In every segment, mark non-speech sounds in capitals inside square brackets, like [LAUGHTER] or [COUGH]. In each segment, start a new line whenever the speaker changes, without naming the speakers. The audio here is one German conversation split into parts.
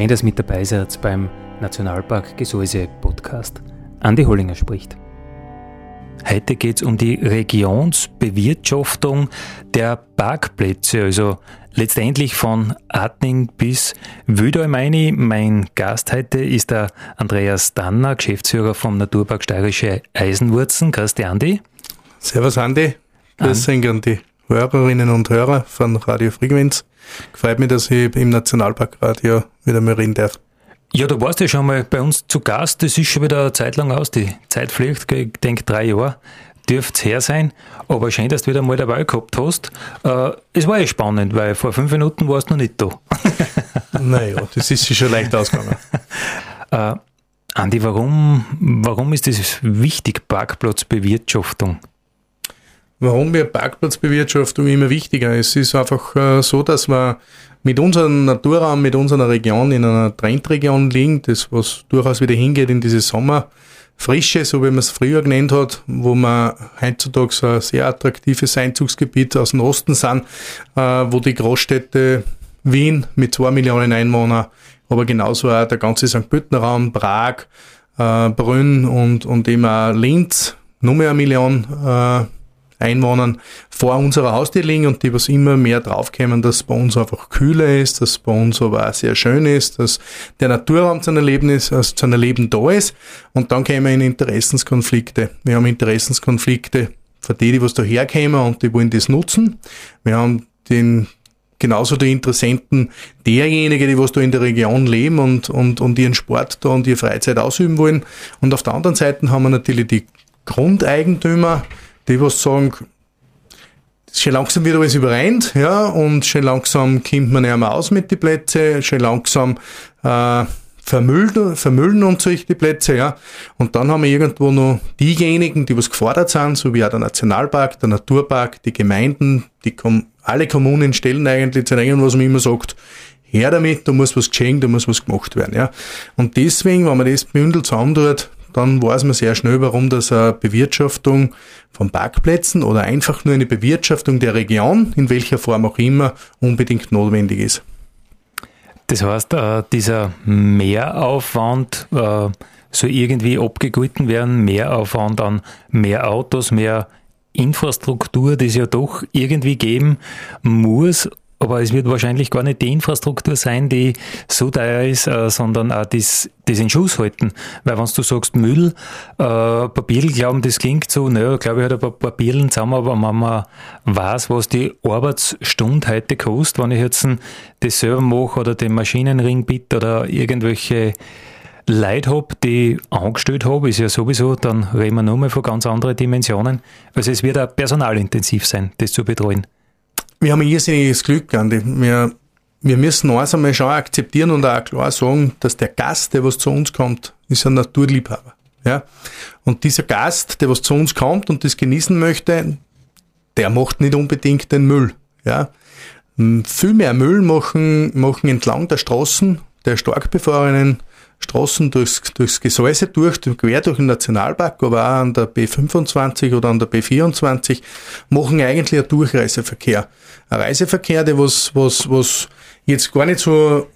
Schön, dass mit dabei seid beim Nationalpark Gesäuse Podcast. Andi Hollinger spricht. Heute geht es um die Regionsbewirtschaftung der Parkplätze, also letztendlich von Atning bis Wüdalmeini. Mein Gast heute ist der Andreas Danner, Geschäftsführer vom Naturpark Steirische Eisenwurzen. Grüß dich, Andi.
Servus, Andi. Grüß dich an die Hörerinnen und Hörer von Radio Frequenz. Gefreut mich, dass ich im Nationalparkradio wieder mal reden darf.
Ja, du warst ja schon mal bei uns zu Gast. Das ist schon wieder eine Zeit lang aus. Die Zeit fliegt, ich denke drei Jahre dürfte es her sein, aber schön, dass du wieder mal dabei gehabt hast. Äh, es war ja spannend, weil vor fünf Minuten warst du noch nicht da. [LAUGHS]
naja, das ist schon leicht ausgegangen. [LAUGHS]
äh, Andi, warum, warum ist das wichtig, Parkplatzbewirtschaftung?
Warum mir Parkplatzbewirtschaftung immer wichtiger ist, ist einfach äh, so, dass wir mit unserem Naturraum, mit unserer Region in einer Trendregion liegen, das was durchaus wieder hingeht in diese Sommerfrische, so wie man es früher genannt hat, wo man heutzutage so ein sehr attraktives Einzugsgebiet aus dem Osten sind, äh, wo die Großstädte Wien mit zwei Millionen Einwohnern, aber genauso auch der ganze St. Pöltener Raum, Prag, äh, Brünn und, und eben auch Linz, nur mehr eine Million Einwohnern vor unserer Haustür liegen und die was immer mehr draufkommen, dass es bei uns einfach kühler ist, dass es bei uns aber auch sehr schön ist, dass der Naturraum zu einem Leben ist, also zu einem Leben da ist und dann wir in Interessenskonflikte. Wir haben Interessenskonflikte für die, die was da herkommen und die wollen das nutzen. Wir haben den genauso die Interessenten derjenigen, die was da in der Region leben und, und, und ihren Sport da und ihre Freizeit ausüben wollen. Und auf der anderen Seite haben wir natürlich die Grundeigentümer, die was sagen, schon langsam wird alles überrennt, ja, und schon langsam kommt man nicht mehr aus mit den Plätzen, schon langsam äh, vermüllen, vermüllen uns solche die Plätze, ja. Und dann haben wir irgendwo noch diejenigen, die was gefordert sind, so wie auch der Nationalpark, der Naturpark, die Gemeinden, die Kom alle Kommunen stellen eigentlich zu irgendwas, was man immer sagt, her damit, da muss was geschehen, da muss was gemacht werden, ja. Und deswegen, wenn man das bündelt zusammentut, dann weiß man sehr schnell, warum das eine Bewirtschaftung von Parkplätzen oder einfach nur eine Bewirtschaftung der Region, in welcher Form auch immer, unbedingt notwendig ist.
Das heißt, äh, dieser Mehraufwand äh, soll irgendwie abgegolten werden, Mehraufwand an mehr Autos, mehr Infrastruktur, die es ja doch irgendwie geben muss, aber es wird wahrscheinlich gar nicht die Infrastruktur sein, die so teuer ist, äh, sondern auch das, das in Schuss halten. Weil wenn du sagst Müll, äh, Papier, glauben, das klingt so, naja, glaube ich, hat ein paar Papieren zusammen, aber wenn man weiß, was die Arbeitsstunde heute kostet, wenn ich jetzt das selber mache oder den Maschinenring bitte oder irgendwelche Leute habe, die angestellt habe, ist ja sowieso, dann reden wir nochmal von ganz anderen Dimensionen. Also es wird auch personalintensiv sein, das zu betreuen
wir haben ein irrsinniges Glück, Andi. Wir, wir müssen eins einmal schon akzeptieren und auch klar sagen, dass der Gast, der was zu uns kommt, ist ein Naturliebhaber. Ja? Und dieser Gast, der was zu uns kommt und das genießen möchte, der macht nicht unbedingt den Müll. Ja? Viel mehr Müll machen, machen entlang der Straßen, der stark befahrenen Straßen durchs, durchs Gesäuse durch, quer durch den Nationalpark, aber auch an der B25 oder an der B24, machen eigentlich einen Durchreiseverkehr. Reiseverkehr, der was, was, was jetzt gar nicht so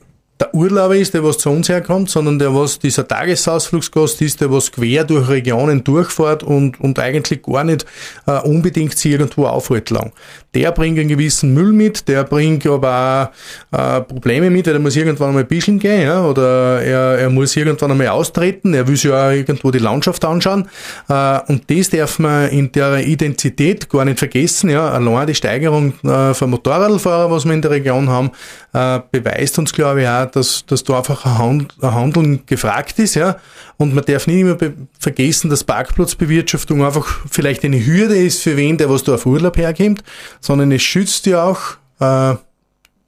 der Urlauber ist, der was zu uns herkommt, sondern der was dieser Tagesausflugsgast ist, der was quer durch Regionen durchfährt und, und eigentlich gar nicht äh, unbedingt sich irgendwo aufhält lang. Der bringt einen gewissen Müll mit, der bringt aber auch äh, Probleme mit, der muss irgendwann einmal bischeln gehen, ja, oder er, er muss irgendwann einmal austreten, er will sich ja irgendwo die Landschaft anschauen. Äh, und das darf man in der Identität gar nicht vergessen. Ja. Allein die Steigerung äh, von Motorradfahrern, was wir in der Region haben, äh, beweist uns, glaube ich, auch, dass, dass da einfach ein Handeln gefragt ist, ja. Und man darf nicht immer vergessen, dass Parkplatzbewirtschaftung einfach vielleicht eine Hürde ist für wen, der was da auf Urlaub herkommt, sondern es schützt ja auch äh,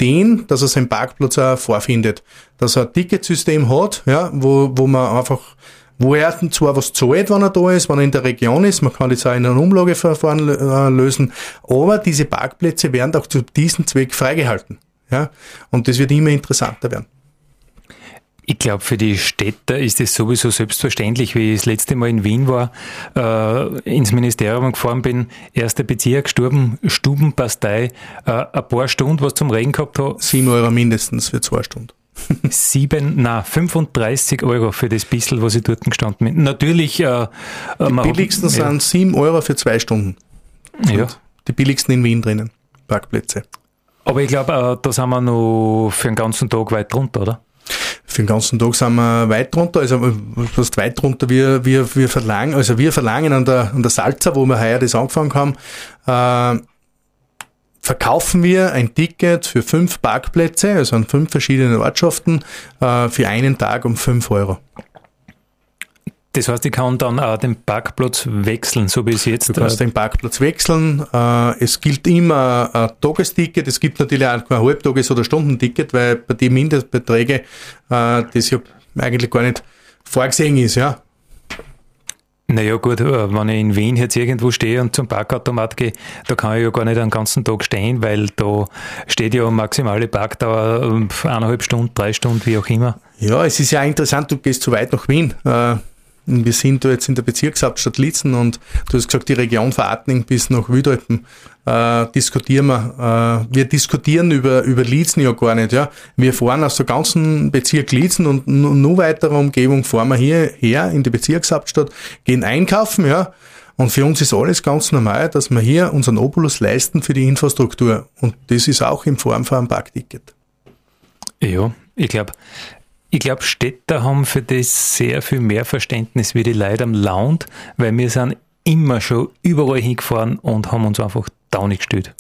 den, dass er seinen Parkplatz auch vorfindet. Dass er ein Ticketsystem hat, ja, wo, wo man einfach wo er zwar was zahlt, wenn er da ist, wenn er in der Region ist, man kann das auch in einem Umlageverfahren äh, lösen, aber diese Parkplätze werden auch zu diesem Zweck freigehalten. Ja? Und das wird immer interessanter werden.
Ich glaube, für die Städter ist es sowieso selbstverständlich, wie ich das letzte Mal in Wien war, äh, ins Ministerium gefahren bin, erster Bezirk, Stuben, Stubenpastei, äh, ein paar Stunden was zum Regen gehabt habe.
Sieben Euro mindestens für zwei Stunden. [LAUGHS]
Sieben, na 35 Euro für das bisschen, was ich dort gestanden bin. Natürlich. Äh,
die billigsten hat, ja. sind sieben Euro für zwei Stunden.
Ja.
Die billigsten in Wien drinnen, Parkplätze.
Aber ich glaube, äh, da sind wir noch für den ganzen Tag weit drunter, oder?
Für den ganzen Tag sind wir weit drunter, also fast weit drunter. Wir, wir, wir verlangen, also wir verlangen an der, an der Salza, wo wir heuer das angefangen haben, äh, verkaufen wir ein Ticket für fünf Parkplätze, also an fünf verschiedenen Ortschaften, äh, für einen Tag um fünf Euro.
Das heißt, ich kann dann auch den Parkplatz wechseln, so wie es jetzt.
Du kannst äh, den Parkplatz wechseln. Äh, es gilt immer ein Tagesticket. Es gibt natürlich auch kein Halbtages- oder Stundenticket, weil bei den Mindestbeträgen das ja eigentlich gar nicht vorgesehen ist. Ja.
Naja gut, äh, wenn ich in Wien jetzt irgendwo stehe und zum Parkautomat gehe, da kann ich ja gar nicht den ganzen Tag stehen, weil da steht ja maximale Parkdauer äh, eineinhalb Stunden, drei Stunden, wie auch immer.
Ja, es ist ja interessant, du gehst zu weit nach Wien. Wir sind da jetzt in der Bezirkshauptstadt Lietzen und du hast gesagt, die Region Verartning bis nach Wüdalpen äh, diskutieren wir. Äh, wir diskutieren über, über Lietzen ja gar nicht. Ja. Wir fahren aus der ganzen Bezirk Lietzen und nur weiterer Umgebung fahren wir hierher in die Bezirkshauptstadt, gehen einkaufen, ja. Und für uns ist alles ganz normal, dass wir hier unseren Obolus leisten für die Infrastruktur. Und das ist auch in Form von einem Parkticket.
Ja, ich glaube, ich glaube, Städter haben für das sehr viel mehr Verständnis wie die Leute am Land, weil wir sind immer schon überall hingefahren und haben uns einfach da nicht gestellt.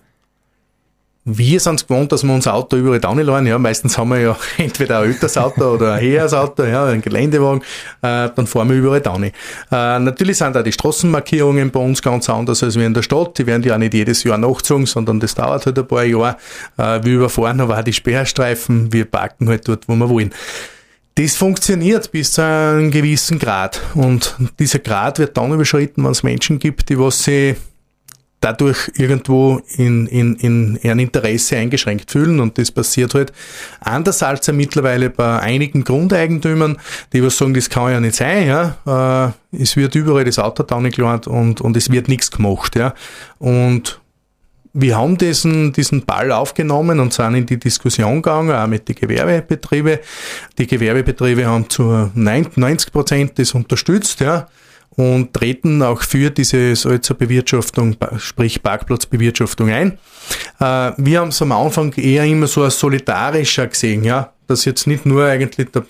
Wir sind es gewohnt, dass wir unser Auto überall downladen. Ja, meistens haben wir ja [LAUGHS] entweder ein älteres Auto oder ein höheres Auto, ja, ein Geländewagen. Äh, dann fahren wir überall down. Äh, natürlich sind auch die Straßenmarkierungen bei uns ganz anders als wir in der Stadt. Die werden ja nicht jedes Jahr nachgezogen, sondern das dauert halt ein paar Jahre. Äh, wir überfahren aber auch die Sperrstreifen. Wir parken halt dort, wo wir wollen. Das funktioniert bis zu einem gewissen Grad. Und dieser Grad wird dann überschritten, wenn es Menschen gibt, die was sie dadurch irgendwo in, in, in ein Interesse eingeschränkt fühlen. Und das passiert halt anders als ja mittlerweile bei einigen Grundeigentümern, die was sagen, das kann ja nicht sein. Ja? Äh, es wird überall das Auto nicht und, und es wird nichts gemacht. Ja? Und wir haben diesen, diesen Ball aufgenommen und sind in die Diskussion gegangen, auch mit den Gewerbebetrieben. Die Gewerbebetriebe haben zu 90 Prozent das unterstützt, ja, und treten auch für diese Salzerbewirtschaftung, sprich Parkplatzbewirtschaftung ein. Äh, wir haben es am Anfang eher immer so als solidarischer gesehen, ja, dass jetzt nicht nur eigentlich der,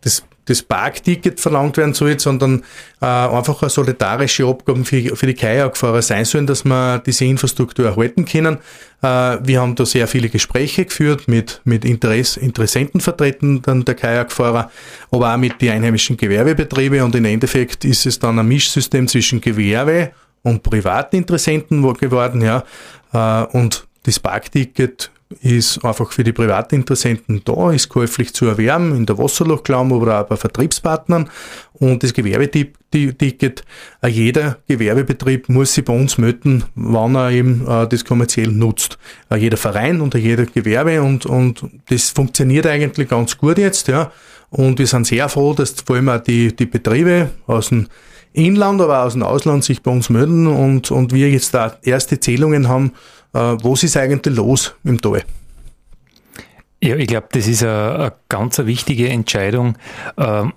das das Parkticket verlangt werden soll, sondern äh, einfach eine solidarische Abgaben für, für die Kajakfahrer sein sollen, dass wir diese Infrastruktur erhalten können. Äh, wir haben da sehr viele Gespräche geführt mit, mit Interess, Interessentenvertretern der Kajakfahrer, aber auch mit den einheimischen Gewerbebetrieben und im Endeffekt ist es dann ein Mischsystem zwischen Gewerbe und privaten Interessenten geworden, ja, äh, und das Parkticket ist einfach für die Privatinteressenten da, ist käuflich zu erwerben, in der Wasserlochklamm oder auch bei Vertriebspartnern. Und das Gewerbeticket, äh, jeder Gewerbebetrieb muss sich bei uns melden, wann er eben äh, das kommerziell nutzt. Äh, jeder Verein und jeder Gewerbe und, und das funktioniert eigentlich ganz gut jetzt, ja. Und wir sind sehr froh, dass vor allem auch die, die Betriebe aus dem Inland, aber auch aus dem Ausland sich bei uns melden und, und wir jetzt da erste Zählungen haben, was ist eigentlich los im Tal?
Ja, ich glaube, das ist eine, ganz wichtige Entscheidung. Ähm,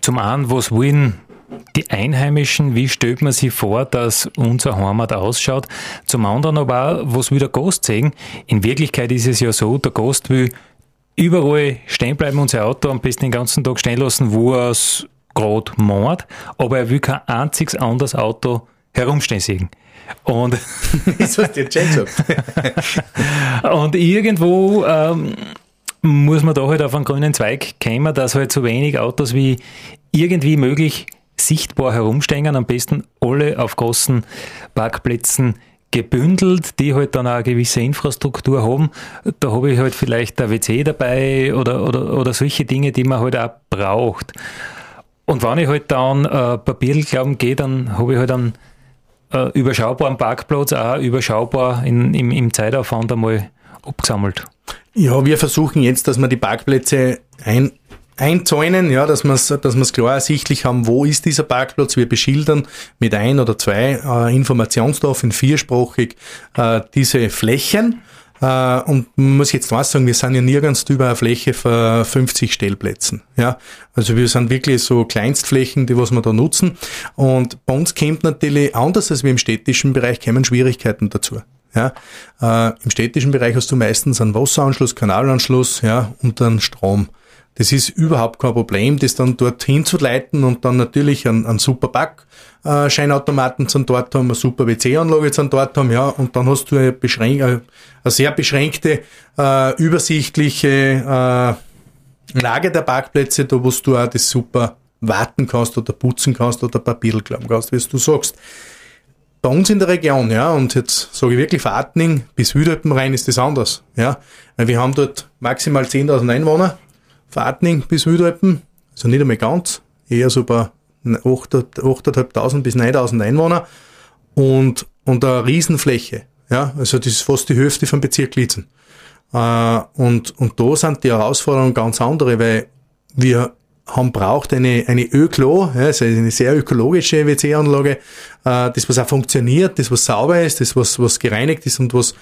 zum einen, was wollen die Einheimischen, wie stellt man sich vor, dass unser Heimat ausschaut? Zum anderen aber auch, was will der Gast sehen? In Wirklichkeit ist es ja so, der Gast will überall stehen bleiben und sein Auto am besten den ganzen Tag stehen lassen, wo er es gerade macht, aber er will kein einziges anderes Auto herumstehen sehen. Und das hast du und irgendwo ähm, muss man da halt auf einen grünen Zweig kommen, dass halt so wenig Autos wie irgendwie möglich sichtbar herumstehen, am besten alle auf großen Parkplätzen gebündelt, die halt dann auch eine gewisse Infrastruktur haben. Da habe ich halt vielleicht ein WC dabei oder, oder, oder solche Dinge, die man halt auch braucht. Und wenn ich halt dann äh, Papier glauben gehe, dann habe ich halt einen äh, überschaubaren Parkplatz, auch überschaubar in, im, im Zeitaufwand einmal abgesammelt.
Ja, wir versuchen jetzt, dass wir die Parkplätze ein, einzäunen, ja, dass wir es dass klar ersichtlich haben, wo ist dieser Parkplatz. Wir beschildern mit ein oder zwei äh, Informationstafeln viersprachig äh, diese Flächen. Uh, und man muss jetzt was sagen, wir sind ja nirgends über eine Fläche von 50 Stellplätzen. Ja, also wir sind wirklich so Kleinstflächen, die was wir da nutzen. Und bei uns kommt natürlich anders als wir im städtischen Bereich kommen Schwierigkeiten dazu. Ja, äh, Im städtischen Bereich hast du meistens einen Wasseranschluss, Kanalanschluss ja, und dann Strom. Das ist überhaupt kein Problem, das dann dorthin zu leiten und dann natürlich einen, einen super Backscheinautomaten zu dort haben, eine super WC-Anlage zu dort haben, ja, und dann hast du eine, beschränk eine sehr beschränkte, äh, übersichtliche äh, Lage der Parkplätze, da wo du auch das super warten kannst oder putzen kannst oder Papier glauben kannst, wie du sagst. Bei uns in der Region, ja, und jetzt sage ich wirklich, Fatning bis rein ist das anders, ja, weil wir haben dort maximal 10.000 Einwohner, Fatning bis Südalpen, also nicht einmal ganz, eher so bei 8.500 bis 9.000 Einwohner und, und eine Riesenfläche, ja, also das ist fast die Hälfte vom Bezirk Lietzen. Äh, und, und da sind die Herausforderungen ganz andere, weil wir haben braucht eine, eine Öklo, ja, also eine sehr ökologische WC-Anlage, äh, das was auch funktioniert, das was sauber ist, das was, was gereinigt ist und was,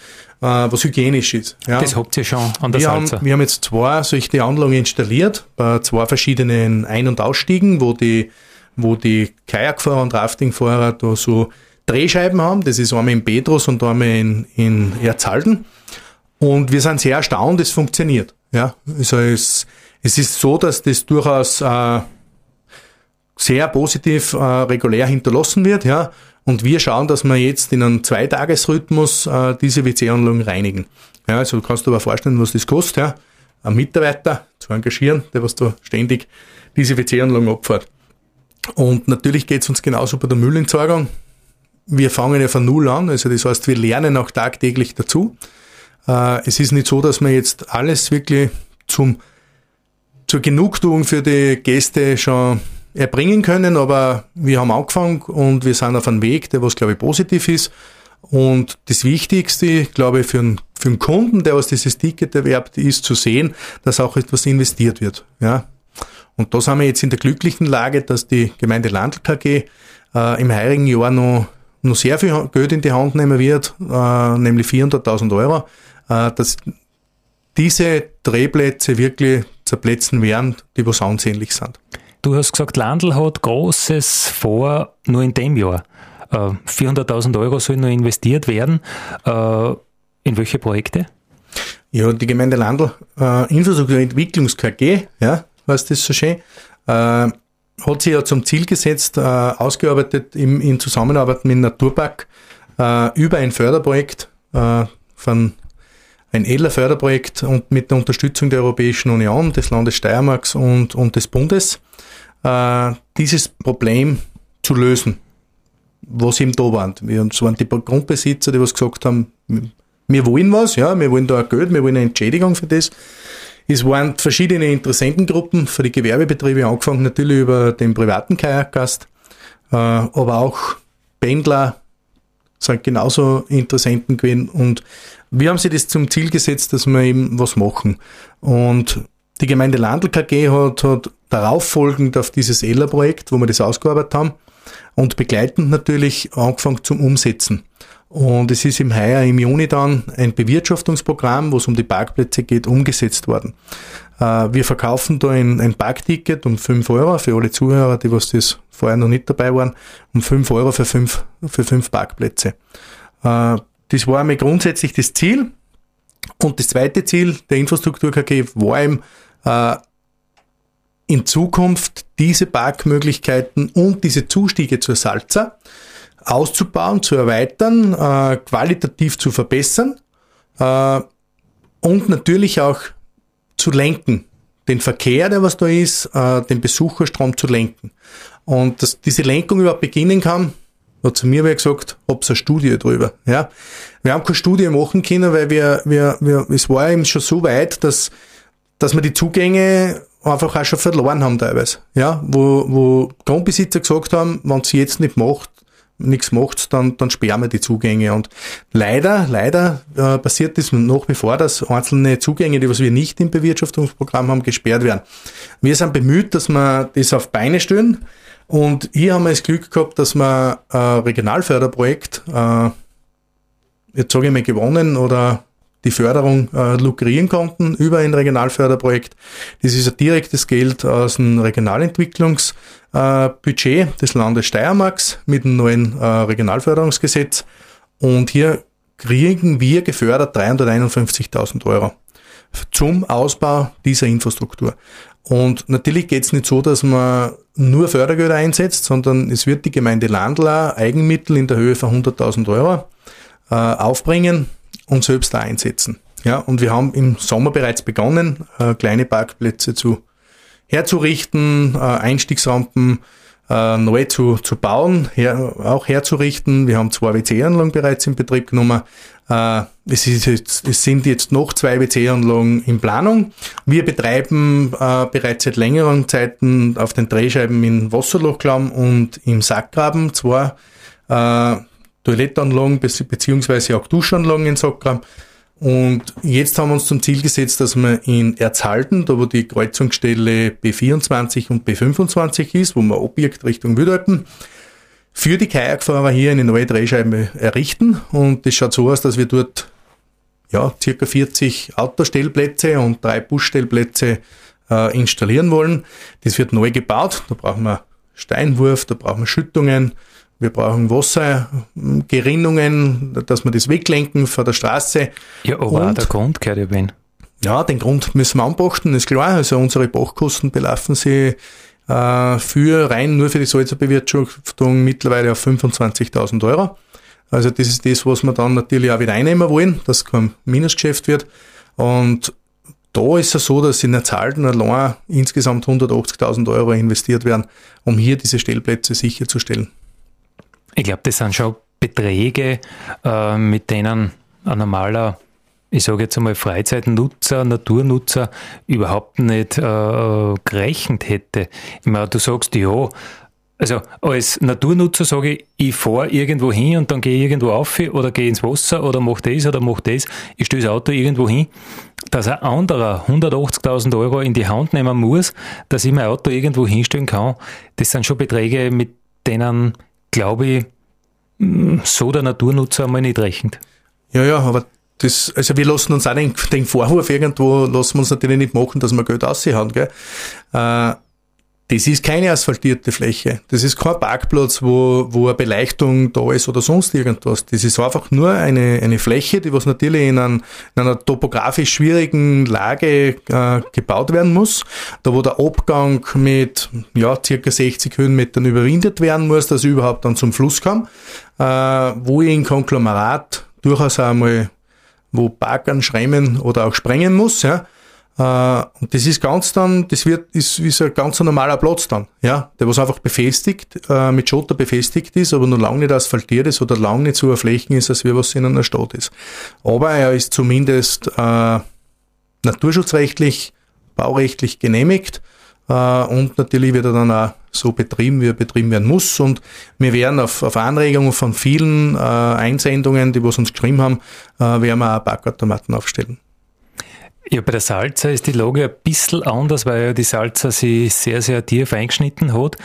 äh, was hygienisch ist.
Ja. Das habt ihr schon an der
wir haben, wir haben jetzt zwei solche Anlagen installiert, bei zwei verschiedenen Ein- und Ausstiegen, wo die, wo die Kajakfahrer und Raftingfahrer da so Drehscheiben haben. Das ist einmal in Petrus und einmal in, in Erzhalden. Und wir sind sehr erstaunt, es funktioniert. Ja, also es, es ist so, dass das durchaus äh, sehr positiv äh, regulär hinterlassen wird, ja. Und wir schauen, dass wir jetzt in einem Zweitagesrhythmus äh, diese WC-Anlagen reinigen. Ja, also du kannst dir aber vorstellen, was das kostet, ja. Einen Mitarbeiter zu engagieren, der was da ständig diese WC-Anlagen abfährt. Und natürlich geht es uns genauso bei der Müllentsorgung. Wir fangen ja von Null an, also das heißt, wir lernen auch tagtäglich dazu. Äh, es ist nicht so, dass wir jetzt alles wirklich zum zur Genugtuung für die Gäste schon erbringen können, aber wir haben angefangen und wir sind auf einem Weg, der was, glaube ich, positiv ist. Und das Wichtigste, glaube ich, für einen, für einen Kunden, der was dieses Ticket erwerbt, ist zu sehen, dass auch etwas investiert wird. Ja. Und da sind wir jetzt in der glücklichen Lage, dass die Gemeinde Landl KG äh, im heurigen Jahr noch, noch sehr viel Geld in die Hand nehmen wird, äh, nämlich 400.000 Euro, äh, dass diese Drehplätze wirklich zerplätzen werden, die was ansehnlich sind.
Du hast gesagt, Landl hat Großes vor, nur in dem Jahr. 400.000 äh, Euro sollen nur investiert werden. Äh, in welche Projekte?
Ja, die Gemeinde Landl, äh, Infrastrukturentwicklungs KG, ja, was das so schön, äh, hat sich ja zum Ziel gesetzt, äh, ausgearbeitet im, in Zusammenarbeit mit Naturpark äh, über ein Förderprojekt äh, von ein edler Förderprojekt und mit der Unterstützung der Europäischen Union, des Landes Steiermarks und, und des Bundes, äh, dieses Problem zu lösen, was eben da waren. Wir, es waren die Grundbesitzer, die was gesagt haben, wir wollen was, ja, wir wollen da ein Geld, wir wollen eine Entschädigung für das. Es waren verschiedene Interessentengruppen für die Gewerbebetriebe, angefangen natürlich über den privaten Kajakgast, äh, aber auch Pendler sind genauso Interessenten gewesen und wir haben sich das zum Ziel gesetzt, dass wir eben was machen. Und die Gemeinde Landl KG hat, hat darauf folgend auf dieses ELA-Projekt, wo wir das ausgearbeitet haben, und begleitend natürlich angefangen zum Umsetzen. Und es ist im Heuer, im Juni dann ein Bewirtschaftungsprogramm, wo es um die Parkplätze geht, umgesetzt worden. Äh, wir verkaufen da ein, ein Parkticket um 5 Euro für alle Zuhörer, die was das vorher noch nicht dabei waren, um 5 Euro für 5 für fünf Parkplätze. Äh, das war einmal grundsätzlich das Ziel. Und das zweite Ziel der Infrastruktur KG war eben, äh, in Zukunft diese Parkmöglichkeiten und diese Zustiege zur Salza auszubauen, zu erweitern, äh, qualitativ zu verbessern äh, und natürlich auch zu lenken. Den Verkehr, der was da ist, äh, den Besucherstrom zu lenken. Und dass diese Lenkung überhaupt beginnen kann, hat zu mir wer gesagt, hab's eine Studie drüber. Ja. Wir haben keine Studie machen können, weil wir, wir, wir, es war eben schon so weit, dass, dass wir die Zugänge einfach auch schon verloren haben teilweise. Ja, wo, wo Grundbesitzer gesagt haben, wenn sie jetzt nicht macht, nichts macht, dann, dann sperren wir die Zugänge. Und leider, leider äh, passiert das nach wie vor, dass einzelne Zugänge, die was wir nicht im Bewirtschaftungsprogramm haben, gesperrt werden. Wir sind bemüht, dass wir das auf Beine stellen. Und hier haben wir das Glück gehabt, dass wir ein Regionalförderprojekt, äh, jetzt sage ich mal gewonnen oder die Förderung äh, lukrieren konnten über ein Regionalförderprojekt. Das ist ein direktes Geld aus dem Regionalentwicklungsbudget äh, des Landes Steiermarks mit dem neuen äh, Regionalförderungsgesetz. Und hier kriegen wir gefördert 351.000 Euro zum Ausbau dieser Infrastruktur. Und natürlich geht es nicht so, dass man nur Fördergelder einsetzt, sondern es wird die Gemeinde Landler Eigenmittel in der Höhe von 100.000 Euro äh, aufbringen und selbst da einsetzen. Ja, und wir haben im Sommer bereits begonnen, äh, kleine Parkplätze zu herzurichten, äh, Einstiegsrampen äh, neu zu, zu bauen, her, auch herzurichten. Wir haben zwei WC-Anlagen bereits in Betrieb genommen. Äh, es, ist jetzt, es sind jetzt noch zwei WC-Anlagen in Planung. Wir betreiben äh, bereits seit längeren Zeiten auf den Drehscheiben in Wasserlochklamm und im Sackgraben zwei äh, Toilettanlagen beziehungsweise auch Duschanlagen in Sackgraben. Und jetzt haben wir uns zum Ziel gesetzt, dass wir in Erzhalten, da wo die Kreuzungsstelle B24 und B25 ist, wo wir Objekt Richtung Wildalpen, für die Kajakfahrer hier eine neue Drehscheibe errichten. Und das schaut so aus, dass wir dort ja, circa 40 Autostellplätze und drei Busstellplätze äh, installieren wollen. Das wird neu gebaut. Da brauchen wir Steinwurf, da brauchen wir Schüttungen, wir brauchen Wassergerinnungen, dass wir das weglenken von der Straße.
Ja, aber Und, auch der Grund gehört ja wen.
Ja, den Grund müssen wir anpachten, ist klar. Also unsere Bachkosten belaufen sie äh, für rein nur für die Salzerbewirtschaftung mittlerweile auf 25.000 Euro. Also das ist das, was wir dann natürlich auch wieder einnehmen wollen, dass kein Minusgeschäft wird. Und da ist es so, dass in der Zahl allein insgesamt 180.000 Euro investiert werden, um hier diese Stellplätze sicherzustellen.
Ich glaube, das sind schon Beträge, äh, mit denen ein normaler, ich sage jetzt einmal Freizeitnutzer, Naturnutzer überhaupt nicht äh, gerechnet hätte. Ich meine, du sagst, ja, also als Naturnutzer sage ich, ich fahre irgendwo hin und dann gehe ich irgendwo auf oder gehe ins Wasser oder mache das oder mache das. Ich stelle das Auto irgendwo hin, dass ein anderer 180.000 Euro in die Hand nehmen muss, dass ich mein Auto irgendwo hinstellen kann. Das sind schon Beträge, mit denen glaube ich, so der Naturnutzer einmal nicht rechnet.
Ja, ja, aber das, also wir lassen uns auch den, den Vorwurf irgendwo, lassen wir uns natürlich nicht machen, dass wir Geld aussehen, gell. Äh, das ist keine asphaltierte Fläche. Das ist kein Parkplatz, wo, wo eine Beleuchtung da ist oder sonst irgendwas. Das ist einfach nur eine, eine Fläche, die was natürlich in, ein, in einer topografisch schwierigen Lage äh, gebaut werden muss. Da wo der Abgang mit ja, circa 60 Höhenmetern überwindet werden muss, dass ich überhaupt dann zum Fluss kam. Äh, wo ich in Konglomerat durchaus einmal wo Parkern schreimen oder auch sprengen muss, ja, und das ist ganz dann, das wird, ist, ist ein ganz normaler Platz dann, ja, der was einfach befestigt, äh, mit Schotter befestigt ist, aber noch lange nicht asphaltiert ist oder lange nicht so Flächen ist, als wie was in einer Stadt ist. Aber er ist zumindest äh, naturschutzrechtlich, baurechtlich genehmigt äh, und natürlich wird er dann auch so betrieben, wie er betrieben werden muss. Und wir werden auf, auf Anregungen von vielen äh, Einsendungen, die was uns geschrieben haben, äh, werden wir auch Backautomaten aufstellen.
Ja, bei der Salza ist die Lage ein bisschen anders, weil ja die Salza sich sehr, sehr tief eingeschnitten hat.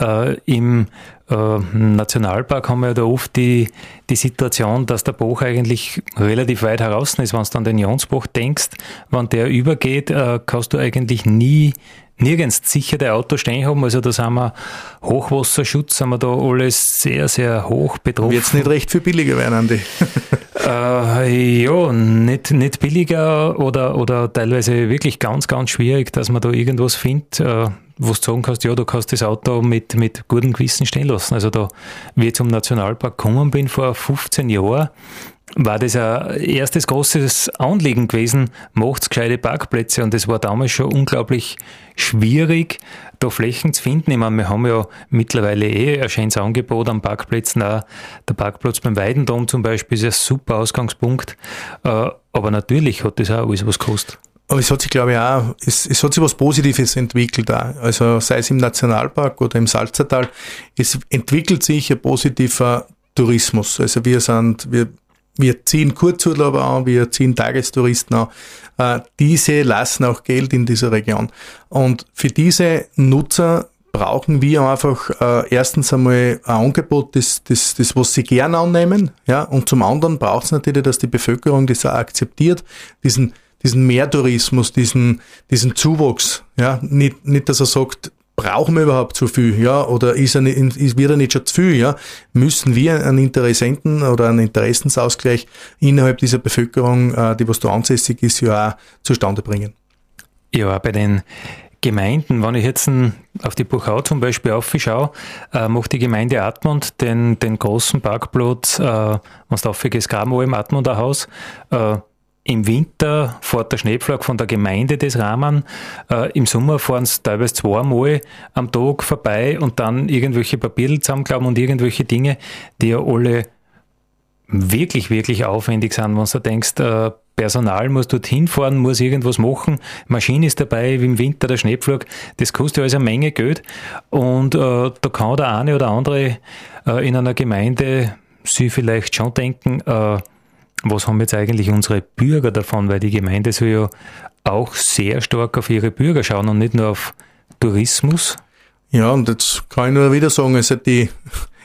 Äh, Im äh, Nationalpark haben wir ja da oft die, die Situation, dass der Bach eigentlich relativ weit heraus ist. Wenn du an den Jonsbach denkst, wenn der übergeht, äh, kannst du eigentlich nie nirgends sicher der Auto stehen haben. Also da sind wir Hochwasserschutz, sind wir da alles sehr, sehr hoch betroffen.
Wird es nicht recht viel billiger werden, Andi? [LAUGHS]
äh, ja, nicht, nicht billiger oder, oder teilweise wirklich ganz, ganz schwierig, dass man da irgendwas findet, äh, wo du sagen kannst, ja, du kannst das Auto mit, mit gutem Gewissen stehen lassen. Also da, wie ich zum Nationalpark gekommen bin vor 15 Jahren, war das ein erstes großes Anliegen gewesen, macht's gescheite Parkplätze und es war damals schon unglaublich schwierig, da Flächen zu finden. Ich meine, wir haben ja mittlerweile eh ein schönes Angebot an Parkplätzen. Auch der Parkplatz beim Weidendom zum Beispiel ist ein super Ausgangspunkt. Äh, aber natürlich hat das auch alles was gekostet.
Aber es hat sich, glaube ich, auch, es, es hat sich was Positives entwickelt auch. Also sei es im Nationalpark oder im Salzertal, es entwickelt sich ein positiver Tourismus. Also wir sind, wir, wir ziehen Kurzurlauber an, wir ziehen Tagestouristen an. Äh, diese lassen auch Geld in dieser Region. Und für diese Nutzer brauchen wir einfach äh, erstens einmal ein Angebot, das, das, das was sie gern annehmen, ja, und zum anderen braucht es natürlich, dass die Bevölkerung das auch akzeptiert, diesen diesen Mehrtourismus, diesen, diesen Zuwachs, ja, nicht, nicht, dass er sagt, brauchen wir überhaupt zu viel, ja, oder ist er nicht, ist, wird er nicht schon zu viel, ja, müssen wir einen Interessenten oder einen Interessensausgleich innerhalb dieser Bevölkerung, äh, die was da ansässig ist, ja auch zustande bringen.
Ja, bei den Gemeinden, wenn ich jetzt auf die Buchau zum Beispiel aufschaue, äh, macht die Gemeinde Atmund den, den großen Parkplatz, äh, wenn du aufgehst, Gramo im Atmunder Haus, äh, im Winter fährt der Schneepflug von der Gemeinde des Rahmen. Äh, Im Sommer fahren sie teilweise zweimal am Tag vorbei und dann irgendwelche Papiere zusammenklappen und irgendwelche Dinge, die ja alle wirklich, wirklich aufwendig sind, wenn du denkst, äh, Personal muss dorthin fahren, muss irgendwas machen, Maschine ist dabei, wie im Winter der Schneepflug, das kostet ja also eine Menge Geld und äh, da kann der eine oder andere äh, in einer Gemeinde sich vielleicht schon denken, äh, was haben jetzt eigentlich unsere Bürger davon? Weil die Gemeinde soll ja auch sehr stark auf ihre Bürger schauen und nicht nur auf Tourismus.
Ja, und jetzt kann ich nur wieder sagen, also die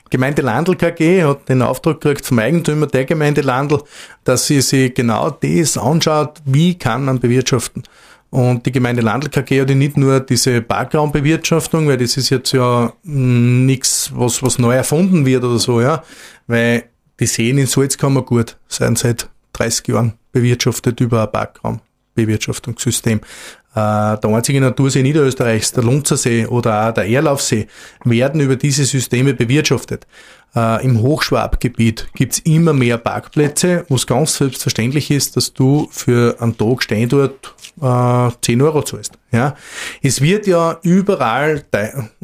Gemeinde Landl KG hat den Auftrag gekriegt vom Eigentümer der Gemeinde Landl, dass sie sich genau das anschaut, wie kann man bewirtschaften. Und die Gemeinde Landl KG hat ja nicht nur diese Parkraumbewirtschaftung, weil das ist jetzt ja nichts, was, was neu erfunden wird oder so, ja. Weil die Seen in Salzkammer gut sind seit 30 Jahren bewirtschaftet über ein Parkraumbewirtschaftungssystem. Äh, der einzige Natursee Niederösterreichs, der Lunzersee oder auch der Erlaufsee, werden über diese Systeme bewirtschaftet. Äh, Im Hochschwabgebiet gibt's immer mehr Parkplätze, wo es ganz selbstverständlich ist, dass du für einen Tag stehen dort äh, 10 Euro zahlst. Ja? Es wird ja überall,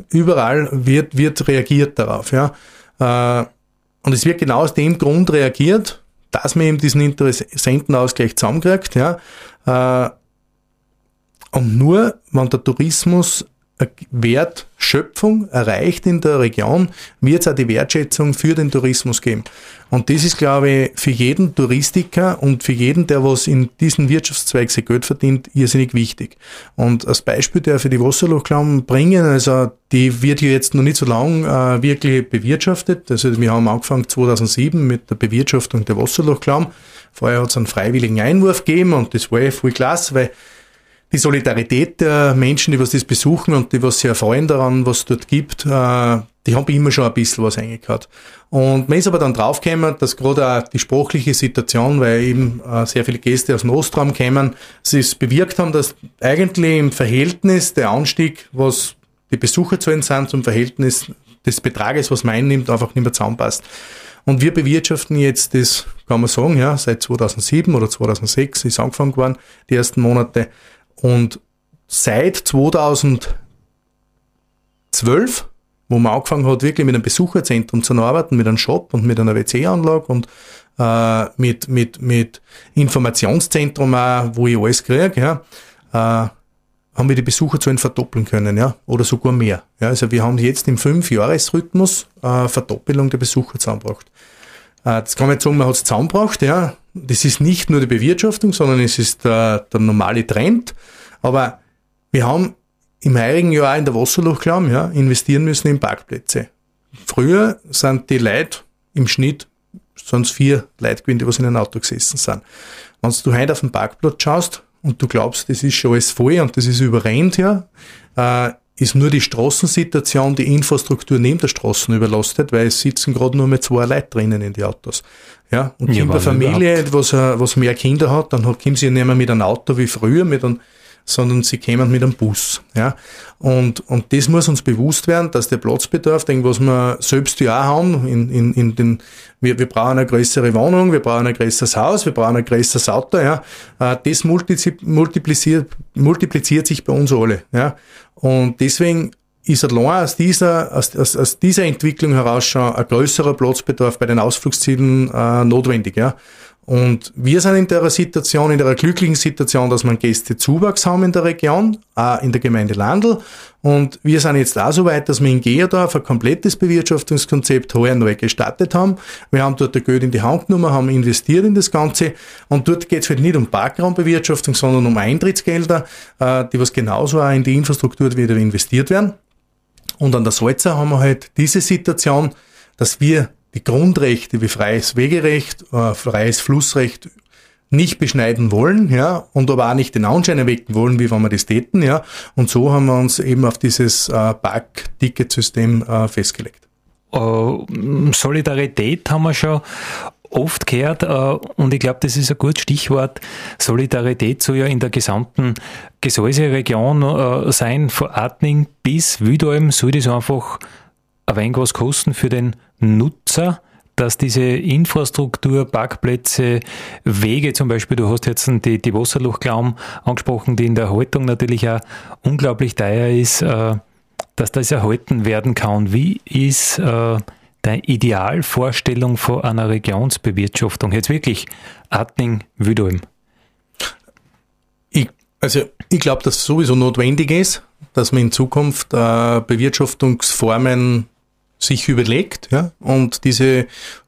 überall wird, wird reagiert darauf. Ja? Äh, und es wird genau aus dem Grund reagiert, dass man eben diesen Interessentenausgleich zusammenkriegt. Ja. Äh, und nur, wenn der Tourismus Wertschöpfung erreicht in der Region, wird es auch die Wertschätzung für den Tourismus geben. Und das ist, glaube ich, für jeden Touristiker und für jeden, der was in diesen Wirtschaftszweig sein Geld verdient, irrsinnig wichtig. Und als Beispiel der für die Wasserlochklamm bringen, also die wird ja jetzt noch nicht so lang äh, wirklich bewirtschaftet. Also wir haben angefangen 2007 mit der Bewirtschaftung der Wasserlochklamm. Vorher hat es einen freiwilligen Einwurf gegeben und das war ja voll klasse, weil die Solidarität der Menschen, die was das besuchen und die was sich erfreuen daran, was es dort gibt, äh, die haben immer schon ein bisschen was eingehört. Und man ist aber dann draufgekommen, dass gerade auch die sprachliche Situation, weil eben äh, sehr viele Gäste aus dem Ostraum kämen, sie es bewirkt haben, dass eigentlich im Verhältnis der Anstieg, was die Besucherzahlen sind, zum Verhältnis des Betrages, was man einnimmt, einfach nicht mehr zusammenpasst. Und wir bewirtschaften jetzt das, kann man sagen, ja, seit 2007 oder 2006 ist angefangen worden, die ersten Monate, und seit 2012, wo man angefangen hat, wirklich mit einem Besucherzentrum zu arbeiten, mit einem Shop und mit einer WC-Anlage und äh, mit, mit, mit Informationszentrum auch, wo ich alles kriege, ja, äh, haben wir die Besucherzahlen verdoppeln können, ja, oder sogar mehr. Ja, also wir haben jetzt im Fünf-Jahres-Rhythmus äh, Verdoppelung der Besucher zusammengebracht. Äh, das kann man jetzt sagen, man hat es zusammengebracht, ja, das ist nicht nur die Bewirtschaftung, sondern es ist der, der normale Trend. Aber wir haben im heurigen Jahr in der Wasserlochklamm ja, investieren müssen in Parkplätze. Früher sind die Leute im Schnitt sonst vier Leute gewesen, die was in einem Auto gesessen sind. Wenn du heute auf den Parkplatz schaust und du glaubst, das ist schon alles voll und das ist überrennt, ja, äh, ist nur die Straßensituation, die Infrastruktur neben der Straßen überlastet, weil es sitzen gerade nur mit zwei Leute drinnen in die Autos. Ja, und ja, in der Familie, was, was mehr Kinder hat, dann kommen sie nicht mehr mit einem Auto wie früher, mit einem sondern sie kämen mit einem Bus. Ja? Und, und das muss uns bewusst werden, dass der Platzbedarf, den was wir selbst ja haben, in, in, in den, wir, wir brauchen eine größere Wohnung, wir brauchen ein größeres Haus, wir brauchen ein größeres Auto, ja? Äh, das multipliziert, multipliziert sich bei uns alle. Ja? Und deswegen ist allein aus dieser, aus, aus, aus dieser Entwicklung heraus schon ein größerer Platzbedarf bei den Ausflugszielen äh, notwendig. Ja. Und wir sind in der Situation, in der glücklichen Situation, dass wir Gästezuwachs haben in der Region, auch in der Gemeinde Landl. Und wir sind jetzt auch so weit, dass wir in Geerdorf ein komplettes Bewirtschaftungskonzept heuer neu gestartet haben. Wir haben dort der Geld in die Hand genommen, haben investiert in das Ganze. Und dort geht es halt nicht um Parkraumbewirtschaftung, sondern um Eintrittsgelder, äh, die was genauso auch in die Infrastruktur wieder investiert werden. Und an der Salza haben wir halt diese Situation, dass wir die Grundrechte wie freies Wegerecht, äh, freies Flussrecht nicht beschneiden wollen, ja, und aber auch nicht den Anschein erwecken wollen, wie wenn wir das täten, ja. Und so haben wir uns eben auf dieses äh, Park-Ticket-System äh, festgelegt.
Uh, Solidarität haben wir schon oft gehört, äh, und ich glaube, das ist ein gutes Stichwort. Solidarität soll ja in der gesamten Gesäuse-Region äh, sein, von Atning bis Wüdalm soll das einfach ein wenig was kosten für den Nutzer, dass diese Infrastruktur, Parkplätze, Wege zum Beispiel, du hast jetzt die, die Wasserlochklaum angesprochen, die in der Haltung natürlich auch unglaublich teuer ist, äh, dass das erhalten werden kann. Wie ist deine Idealvorstellung von einer Regionsbewirtschaftung? Jetzt wirklich Atning, Wüdolm.
Also ich glaube, dass es sowieso notwendig ist, dass man in Zukunft äh, Bewirtschaftungsformen sich überlegt ja, und diese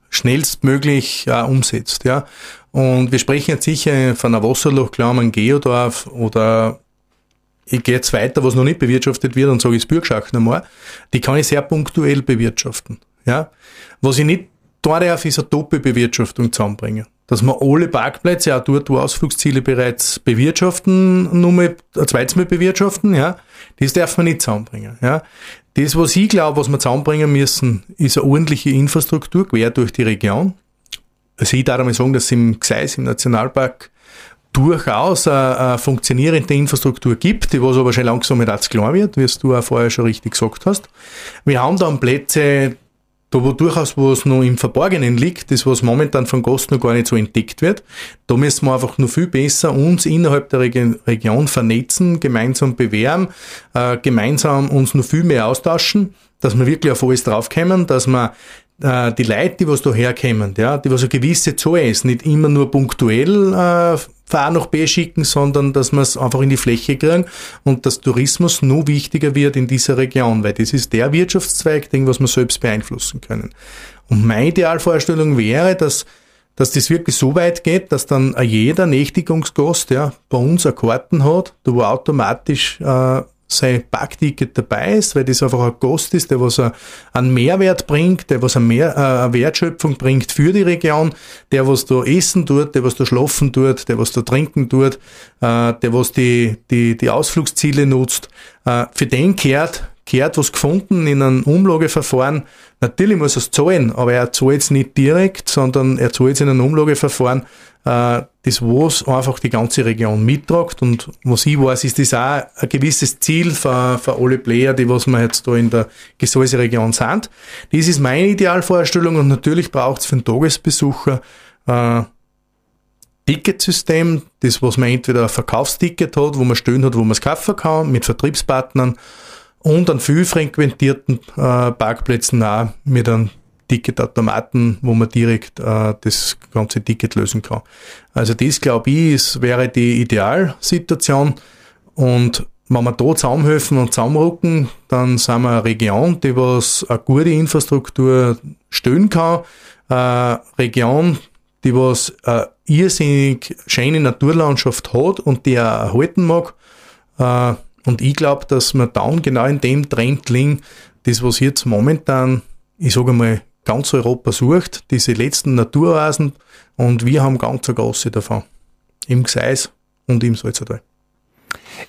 schnellstmöglich äh, umsetzt. Ja. Und wir sprechen jetzt sicher von einer Wasserlochklamm, Geodorf oder ich gehe jetzt weiter, was noch nicht bewirtschaftet wird und sage ich das Bürgschacht nochmal, die kann ich sehr punktuell bewirtschaften. Ja? Was ich nicht da darf, ist eine Doppelbewirtschaftung zusammenbringen. Dass wir alle Parkplätze, auch dort, wo Ausflugsziele bereits bewirtschaften, nur mal ein zweites Mal bewirtschaften, ja, das darf man nicht zusammenbringen. Ja. Das, was ich glaube, was wir zusammenbringen müssen, ist eine ordentliche Infrastruktur quer durch die Region. Also ich darf einmal sagen, dass es im Gseis, im Nationalpark, durchaus eine, eine funktionierende Infrastruktur gibt, die was aber schon langsam mit klar wird, wie du auch vorher schon richtig gesagt hast. Wir haben dann Plätze, da wo durchaus was noch im Verborgenen liegt, das was momentan von Gast noch gar nicht so entdeckt wird, da müssen wir einfach noch viel besser uns innerhalb der Region vernetzen, gemeinsam bewerben, äh, gemeinsam uns noch viel mehr austauschen, dass wir wirklich auf alles draufkommen, dass wir äh, die Leute, die was da herkommen, ja, die was eine gewisse Zahl ist, nicht immer nur punktuell äh, von A nach B schicken, sondern dass wir es einfach in die Fläche kriegen und dass Tourismus nur wichtiger wird in dieser Region, weil das ist der Wirtschaftszweig, den was wir selbst beeinflussen können. Und meine Idealvorstellung wäre, dass dass das wirklich so weit geht, dass dann jeder Nächtigungsgast ja, bei uns eine Karten hat, da wo automatisch äh, sein Parkticket dabei ist, weil das einfach ein Gast ist, der was einen Mehrwert bringt, der was eine, Mehr, äh, eine Wertschöpfung bringt für die Region, der was da essen tut, der was da schlafen tut, der was da trinken tut, äh, der was die, die, die Ausflugsziele nutzt. Äh, für den kehrt, kehrt was gefunden in einem Umlageverfahren. Natürlich muss er es zahlen, aber er zahlt es nicht direkt, sondern er zahlt es in einem Umlageverfahren äh, das was einfach die ganze Region mittragt und was ich weiß, ist das auch ein gewisses Ziel für, für alle Player, die was wir jetzt da in der Gesäuse-Region sind. Das ist meine Idealvorstellung und natürlich braucht es für den Tagesbesucher äh, Ticketsystem, das was man entweder ein Verkaufsticket hat, wo man stehen hat, wo man es kaufen kann, mit Vertriebspartnern und an viel frequentierten äh, Parkplätzen auch mit einem Ticketautomaten, wo man direkt äh, das ganze Ticket lösen kann. Also das glaube ich, ist, wäre die Idealsituation und wenn wir da zusammenhelfen und zusammenrücken, dann sind wir eine Region, die was eine gute Infrastruktur stellen kann, eine Region, die was eine irrsinnig schöne Naturlandschaft hat und die auch erhalten mag. Äh, und ich glaube, dass wir dann genau in dem Trend liegen, das was jetzt momentan, ich sage mal, ganz Europa sucht, diese letzten Naturoasen und wir haben ganz eine große davon. Im Gseis und im Salzertal.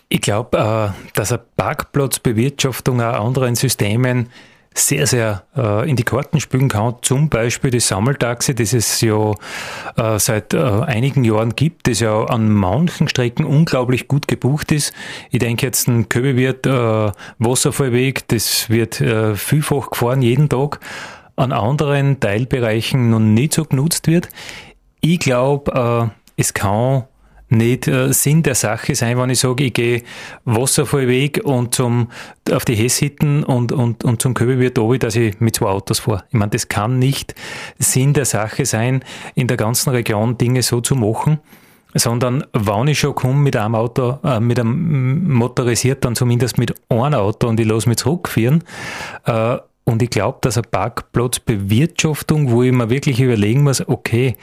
Ich glaube, äh, dass eine Parkplatzbewirtschaftung auch anderen Systemen sehr, sehr äh, in die Karten spielen kann. Zum Beispiel das Sammeltaxi, das es ja äh, seit äh, einigen Jahren gibt, das ja an manchen Strecken unglaublich gut gebucht ist. Ich denke jetzt ein Köbewirt äh, Wasserfallweg, das wird äh, vielfach gefahren jeden Tag, an anderen Teilbereichen noch nicht so genutzt wird. Ich glaube, äh, es kann nicht äh, Sinn der Sache sein, wenn ich sage, ich gehe Wasserfallweg und zum, auf die Hessitten und, und, und zum Köbewirt obi, dass ich mit zwei Autos fahre. Ich meine, das kann nicht Sinn der Sache sein, in der ganzen Region Dinge so zu machen, sondern wenn ich schon komme mit einem Auto, äh, mit einem motorisiert, dann zumindest mit einem Auto und ich lasse mich zurückführen. Äh, und ich glaube, dass eine Parkplatzbewirtschaftung, wo ich mir wirklich überlegen muss, okay,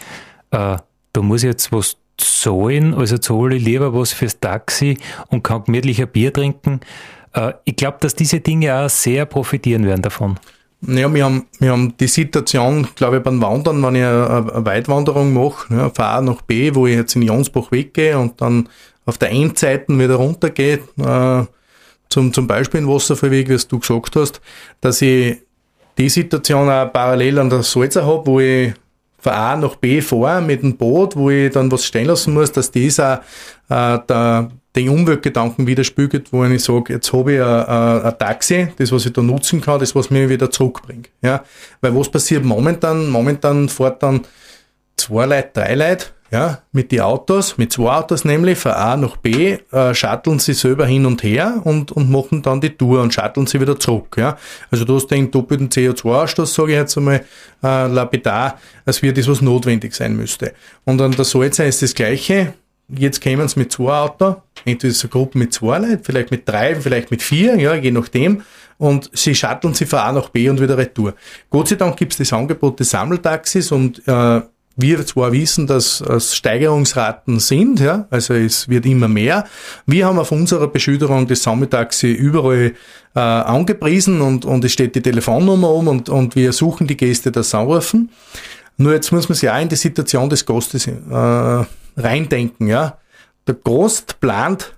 äh, da muss ich jetzt was zahlen, also zahle ich lieber was fürs Taxi und kann gemütlicher Bier trinken. Äh, ich glaube, dass diese Dinge auch sehr profitieren werden davon.
Ja, wir haben, wir haben die Situation, glaube ich, beim Wandern, wenn ich eine, Weitwanderung mache, ja, von A nach B, wo ich jetzt in Jonsbach weggehe und dann auf der Endseite wieder runtergehe, äh, zum, zum Beispiel in Wasserfallweg, wie du gesagt hast, dass ich die Situation auch parallel an der Salzer habe, wo ich von A nach B fahre mit dem Boot, wo ich dann was stehen lassen muss, dass das auch äh, der, den Umweltgedanken widerspiegelt, wo ich sage, jetzt habe ich ein, ein, Taxi, das, was ich da nutzen kann, das, was mir wieder zurückbringt. Ja? Weil was passiert momentan? Momentan fährt dann zwei Leute, drei Leute ja, mit die Autos, mit zwei Autos nämlich, von A nach B, äh, shutteln sie selber hin und her und, und machen dann die Tour und shutteln sie wieder zurück. Ja. Also du hast den doppelten CO2-Ausstoß, sage ich jetzt einmal, äh, lapidar, als wird das, was notwendig sein müsste. Und an der Salza ist das Gleiche. Jetzt kämen sie mit zwei Autos, entweder ist eine Gruppe mit zwei Leuten, vielleicht mit drei, vielleicht mit vier, ja, je nachdem. Und sie shutteln sie von A nach B und wieder retour. Gott sei Dank gibt es das Angebot des Sammeltaxis und äh, wir zwar wissen, dass es Steigerungsraten sind, ja, also es wird immer mehr. Wir haben auf unserer Beschilderung des Sammeltaxi überall äh, angepriesen und, und es steht die Telefonnummer um und, und wir suchen die Gäste das anrufen. Nur jetzt muss man sich auch in die Situation des Gastes äh, reindenken, ja. Der Gast plant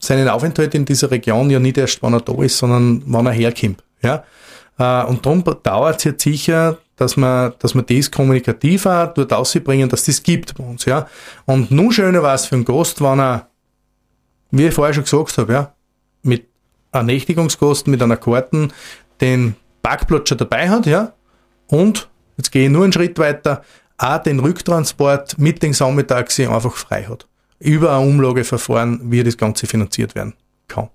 seinen Aufenthalt in dieser Region ja nicht erst, wenn er da ist, sondern wenn er herkommt, ja. Äh, und darum dauert es jetzt sicher dass man, dass man das kommunikativ auch dort ausbringen, dass das gibt bei uns, ja. Und nun schöner war es für einen Gast, wenn er, wie ich vorher schon gesagt habe, ja, mit einer Nächtigungskosten, mit einer Karten, den Parkplatz schon dabei hat, ja. Und, jetzt gehe ich nur einen Schritt weiter, auch den Rücktransport mit dem Sammeltaxi einfach frei hat. Über ein Umlageverfahren, wie das Ganze finanziert werden kann.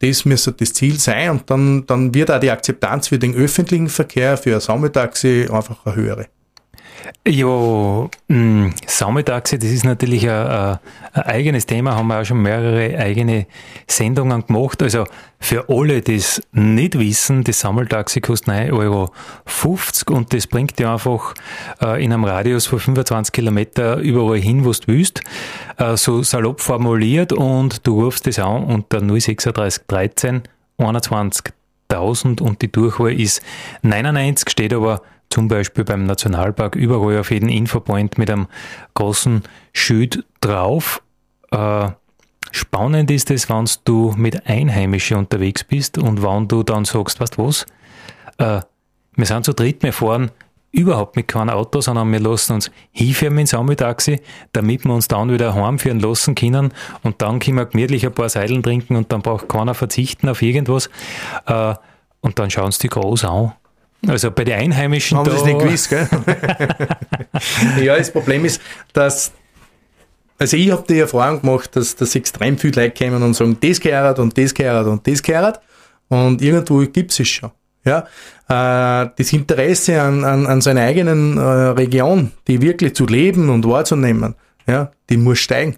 Das müsste das Ziel sein und dann, dann wird auch die Akzeptanz für den öffentlichen Verkehr, für ein Sammeltaxi einfach eine höhere.
Ja, mm, Sammeltaxi, das ist natürlich ein, ein, eigenes Thema, haben wir auch schon mehrere eigene Sendungen gemacht. Also für alle, die es nicht wissen, das Sammeltaxi kostet 9,50 Euro und das bringt dir einfach äh, in einem Radius von 25 Kilometer überall hin, wo du willst. Äh, so salopp formuliert und du rufst das an unter 036 13 21.000 und die Durchwahl ist 99, steht aber zum Beispiel beim Nationalpark überall auf jeden Infopoint mit einem großen Schild drauf. Äh, spannend ist es, wenn du mit Einheimischen unterwegs bist und wenn du dann sagst, du was, äh, wir sind zu dritt, wir fahren überhaupt mit keinem Auto, sondern wir lassen uns hinfahren dem Sammeltaxi, damit wir uns dann wieder heimführen lassen können und dann können wir gemütlich ein paar Seideln trinken und dann braucht keiner verzichten auf irgendwas. Äh, und dann schauen sie die groß an also bei den Einheimischen.
Haben sie es nicht gewusst, gell? [LAUGHS] ja, das Problem ist, dass also ich habe die Erfahrung gemacht, dass, dass extrem viele Leute kommen und sagen, das gehört und das gehört und das gehört. Und irgendwo gibt es schon. Ja, äh, das Interesse an, an, an seiner eigenen äh, Region, die wirklich zu leben und wahrzunehmen, ja, die muss steigen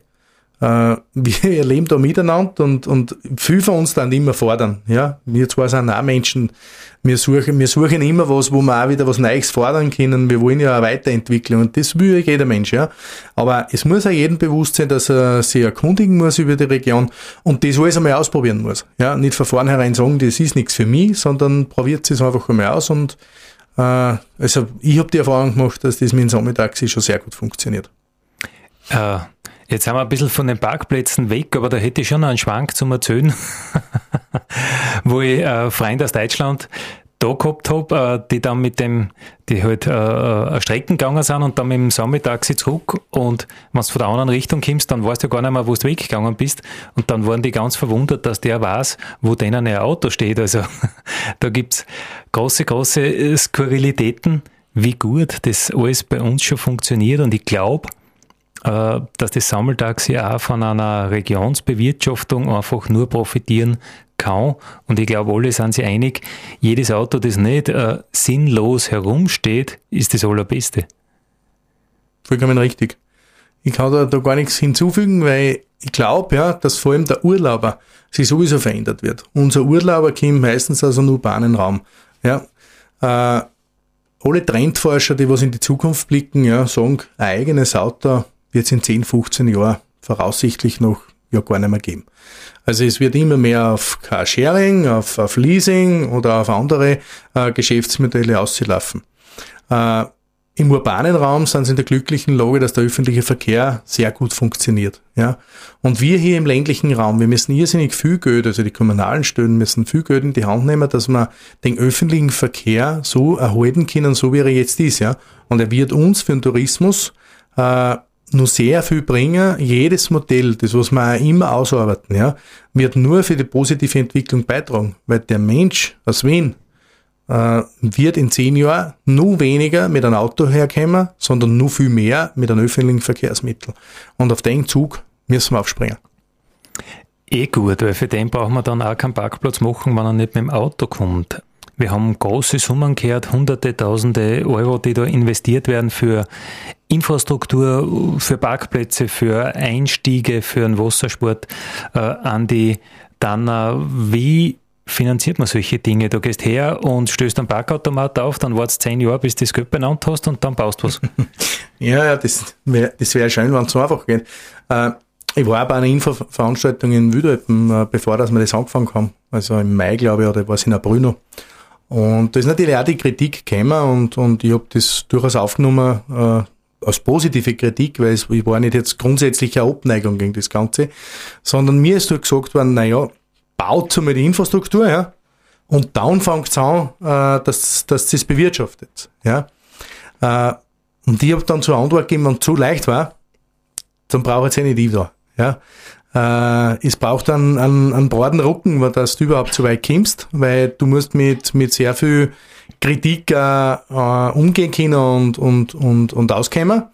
äh, wir [LAUGHS] leben da miteinander und, und viel von uns dann immer fordern. Ja, wir zwar sind auch Menschen, wir suchen, wir suchen immer was, wo wir auch wieder was Neues fordern können. Wir wollen ja eine Weiterentwicklung und das will jeder Mensch, ja. Aber es muss auch jedem bewusst sein, dass er sich erkundigen muss über die Region und das alles einmal ausprobieren muss. Ja, nicht von vornherein sagen, das ist nichts für mich, sondern probiert es einfach einmal aus und äh, also ich habe die Erfahrung gemacht, dass das mit dem Sommertaxi schon sehr gut funktioniert.
Äh, Jetzt sind wir ein bisschen von den Parkplätzen weg, aber da hätte ich schon noch einen Schwank zum Erzählen, [LAUGHS] wo ich äh, Freund aus Deutschland, da gehabt habe, äh, die dann mit dem, die halt äh, äh Strecken gegangen sind und dann mit dem Sammeltaxi zurück. Und wenn du von der anderen Richtung kommst, dann weißt du gar nicht mehr, wo du weggegangen bist. Und dann waren die ganz verwundert, dass der weiß, wo denen ein Auto steht. Also [LAUGHS] da gibt's große, große äh, Skurrilitäten, wie gut das alles bei uns schon funktioniert. Und ich glaube, dass das Sammeltaxi auch von einer Regionsbewirtschaftung einfach nur profitieren kann. Und ich glaube, alle sind sich einig, jedes Auto, das nicht äh, sinnlos herumsteht, ist das allerbeste.
Vollkommen richtig. Ich kann da, da gar nichts hinzufügen, weil ich glaube, ja, dass vor allem der Urlauber sich sowieso verändert wird. Unser Urlauber kommt meistens aus einem urbanen Raum. Ja, äh, alle Trendforscher, die was in die Zukunft blicken, ja, sagen, ein eigenes Auto wird es in 10, 15 Jahren voraussichtlich noch ja gar nicht mehr geben. Also es wird immer mehr auf Carsharing, auf, auf Leasing oder auf andere äh, Geschäftsmodelle auszulaufen. Äh, Im urbanen Raum sind sie in der glücklichen Lage, dass der öffentliche Verkehr sehr gut funktioniert. Ja? Und wir hier im ländlichen Raum, wir müssen irrsinnig viel Geld, also die kommunalen Stellen müssen viel Geld in die Hand nehmen, dass wir den öffentlichen Verkehr so erhalten können, so wie er jetzt ist. Ja? Und er wird uns für den Tourismus äh, nur sehr viel bringen. Jedes Modell, das was wir auch immer ausarbeiten, ja, wird nur für die positive Entwicklung beitragen, weil der Mensch aus Wien äh, wird in zehn Jahren nur weniger mit einem Auto herkommen, sondern nur viel mehr mit einem öffentlichen Verkehrsmittel. Und auf den Zug müssen wir aufspringen.
Eh gut, weil für den braucht man dann auch keinen Parkplatz machen, wenn er nicht mit dem Auto kommt. Wir haben große Summen gehört, hunderte, tausende Euro, die da investiert werden für Infrastruktur, für Parkplätze, für Einstiege, für den Wassersport. Äh, Andi, dann äh, wie finanziert man solche Dinge? Du gehst her und stößt einen Parkautomat auf, dann wartest zehn Jahre, bis du das Geld benannt hast und dann baust du was. [LAUGHS]
ja, ja, das wäre das wär schön, wenn es so einfach geht. Äh, ich war bei einer Infoveranstaltung in Wüdalpen, äh, bevor dass wir das angefangen haben. Also im Mai, glaube ich, oder war es in Brüno. Und da ist natürlich auch die Kritik gekommen und, und ich habe das durchaus aufgenommen äh, als positive Kritik, weil es ich war nicht jetzt grundsätzlich eine Abneigung gegen das Ganze, sondern mir ist nur gesagt worden, naja, baut einmal die Infrastruktur, ja, und dann fängt es an, äh, dass, dass das bewirtschaftet. Ja. Äh, und ich habe dann zur Antwort gegeben, wenn es zu leicht war, dann brauche ich jetzt eh nicht ich da. Ja. Äh, es braucht einen, einen, einen breiten Rücken, dass du überhaupt so weit kommst, weil du musst mit, mit sehr viel Kritik äh, äh, umgehen können und, und, und, und auskommen.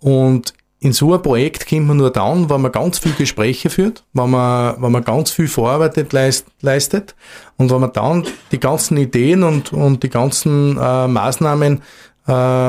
Und in so ein Projekt kommt man nur dann, wenn man ganz viel Gespräche führt, wenn man, wenn man ganz viel vorarbeitet leist, leistet und wenn man dann die ganzen Ideen und, und die ganzen äh, Maßnahmen äh,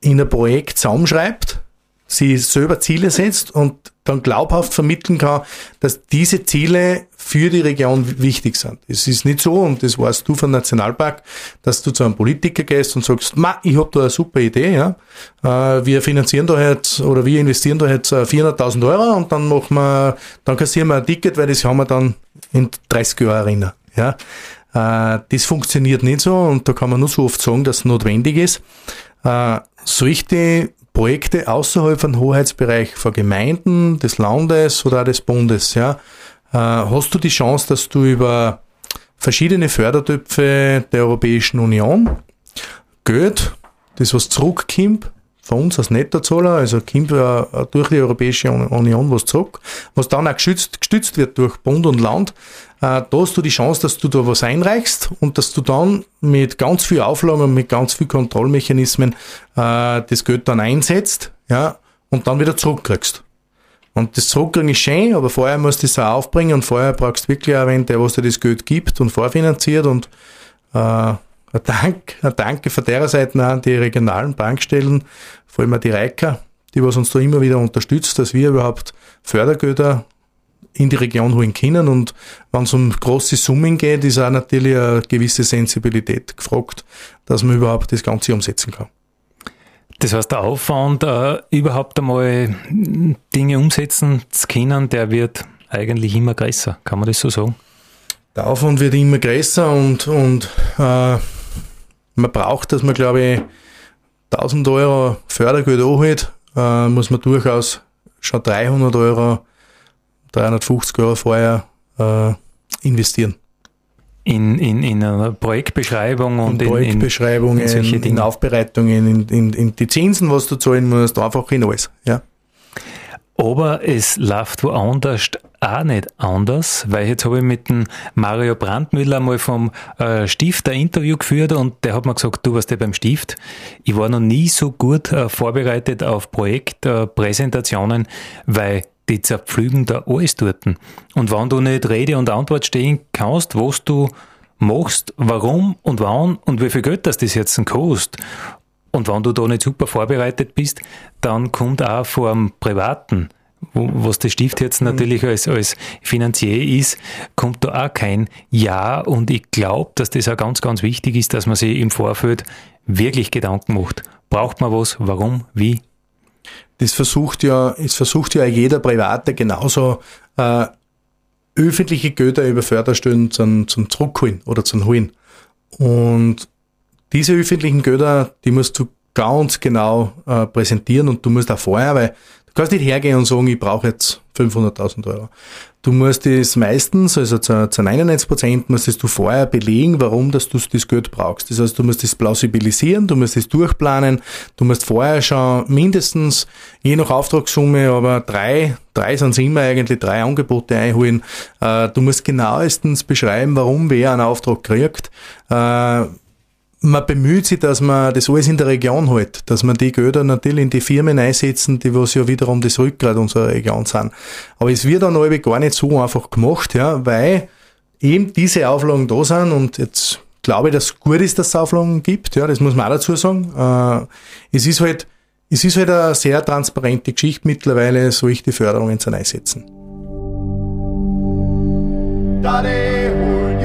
in ein Projekt zusammenschreibt, sie selber Ziele setzt und dann glaubhaft vermitteln kann, dass diese Ziele für die Region wichtig sind. Es ist nicht so, und das weißt du vom Nationalpark, dass du zu einem Politiker gehst und sagst, ma, ich habe da eine super Idee, ja. Äh, wir finanzieren da jetzt oder wir investieren da jetzt 400.000 äh, Euro und dann machen wir, dann kassieren wir ein Ticket, weil das haben wir dann in 30 Jahren erinnern, ja. Äh, das funktioniert nicht so und da kann man nur so oft sagen, dass es notwendig ist. Solche Projekte außerhalb von Hoheitsbereich von Gemeinden, des Landes oder des Bundes, ja, äh, hast du die Chance, dass du über verschiedene Fördertöpfe der Europäischen Union Geld, das was zurückkommt, von uns als Nettozahler, also kommt äh, durch die Europäische Union was zurück, was dann auch geschützt, gestützt wird durch Bund und Land, äh, da hast du die Chance, dass du da was einreichst und dass du dann mit ganz viel Auflagen und mit ganz viel Kontrollmechanismen äh, das Geld dann einsetzt, ja, und dann wieder zurückkriegst. Und das Zurückkriegen ist schön, aber vorher musst du es auch aufbringen und vorher brauchst du wirklich einen, der was dir das Geld gibt und vorfinanziert und äh, ein Dank, ein Danke von der Seite an die regionalen Bankstellen, vor allem die Reiker, die was uns da immer wieder unterstützt, dass wir überhaupt Fördergelder in die Region holen können. Und wenn es um große Summen geht, ist auch natürlich eine gewisse Sensibilität gefragt, dass man überhaupt das Ganze umsetzen kann.
Das heißt, der Aufwand, äh, überhaupt einmal Dinge umsetzen zu können, der wird eigentlich immer größer. Kann man das so sagen?
Der Aufwand wird immer größer und, und äh, man braucht, dass man, glaube ich, 1000 Euro Fördergeld anhält, äh, muss man durchaus schon 300 Euro, 350 Euro vorher äh, investieren.
in, in, in einer Projektbeschreibung und
in Projektbeschreibungen, in, in, in Aufbereitungen, in, in, in die Zinsen, was du zahlen musst, einfach in alles. Ja.
Aber es läuft woanders auch nicht anders, weil jetzt habe ich mit dem Mario Brandmüller mal vom äh, Stift ein Interview geführt und der hat mir gesagt, du warst ja beim Stift. Ich war noch nie so gut äh, vorbereitet auf Projektpräsentationen, äh, weil die zerpflügen da alles dort. Und wenn du nicht Rede und Antwort stehen kannst, was du machst, warum und wann und wie viel Geld das das jetzt kostet und wenn du da nicht super vorbereitet bist, dann kommt auch vor dem Privaten, was der Stift jetzt mhm. natürlich als, als Finanzier ist, kommt da auch kein Ja. Und ich glaube, dass das auch ganz, ganz wichtig ist, dass man sich im Vorfeld wirklich Gedanken macht. Braucht man was? Warum? Wie?
Das versucht ja, es versucht ja jeder Private genauso äh, öffentliche Gelder über Förderstellen zum, zum Zurückholen oder zum Holen. Und diese öffentlichen Gelder, die musst du ganz genau äh, präsentieren und du musst auch vorher, weil du kannst nicht hergehen und sagen, ich brauche jetzt 500.000 Euro. Du musst es meistens, also zu, zu 99 Prozent, musstest du vorher belegen, warum dass du das Geld brauchst. Das heißt, du musst es plausibilisieren, du musst es durchplanen, du musst vorher schon mindestens, je nach Auftragssumme, aber drei, drei sind es immer eigentlich, drei Angebote einholen. Äh, du musst genauestens beschreiben, warum wer einen Auftrag kriegt. Äh, man bemüht sich, dass man das alles in der Region hält, dass man die Gelder natürlich in die Firmen einsetzen, die was ja wiederum das Rückgrat unserer Region sind. Aber es wird dann alle gar nicht so einfach gemacht, ja, weil eben diese Auflagen da sind und jetzt glaube ich, dass es gut ist, dass es Auflagen gibt, ja, das muss man auch dazu sagen. Äh, es ist halt, es ist halt eine sehr transparente Geschichte mittlerweile, solche Förderungen zu einsetzen. Daddy,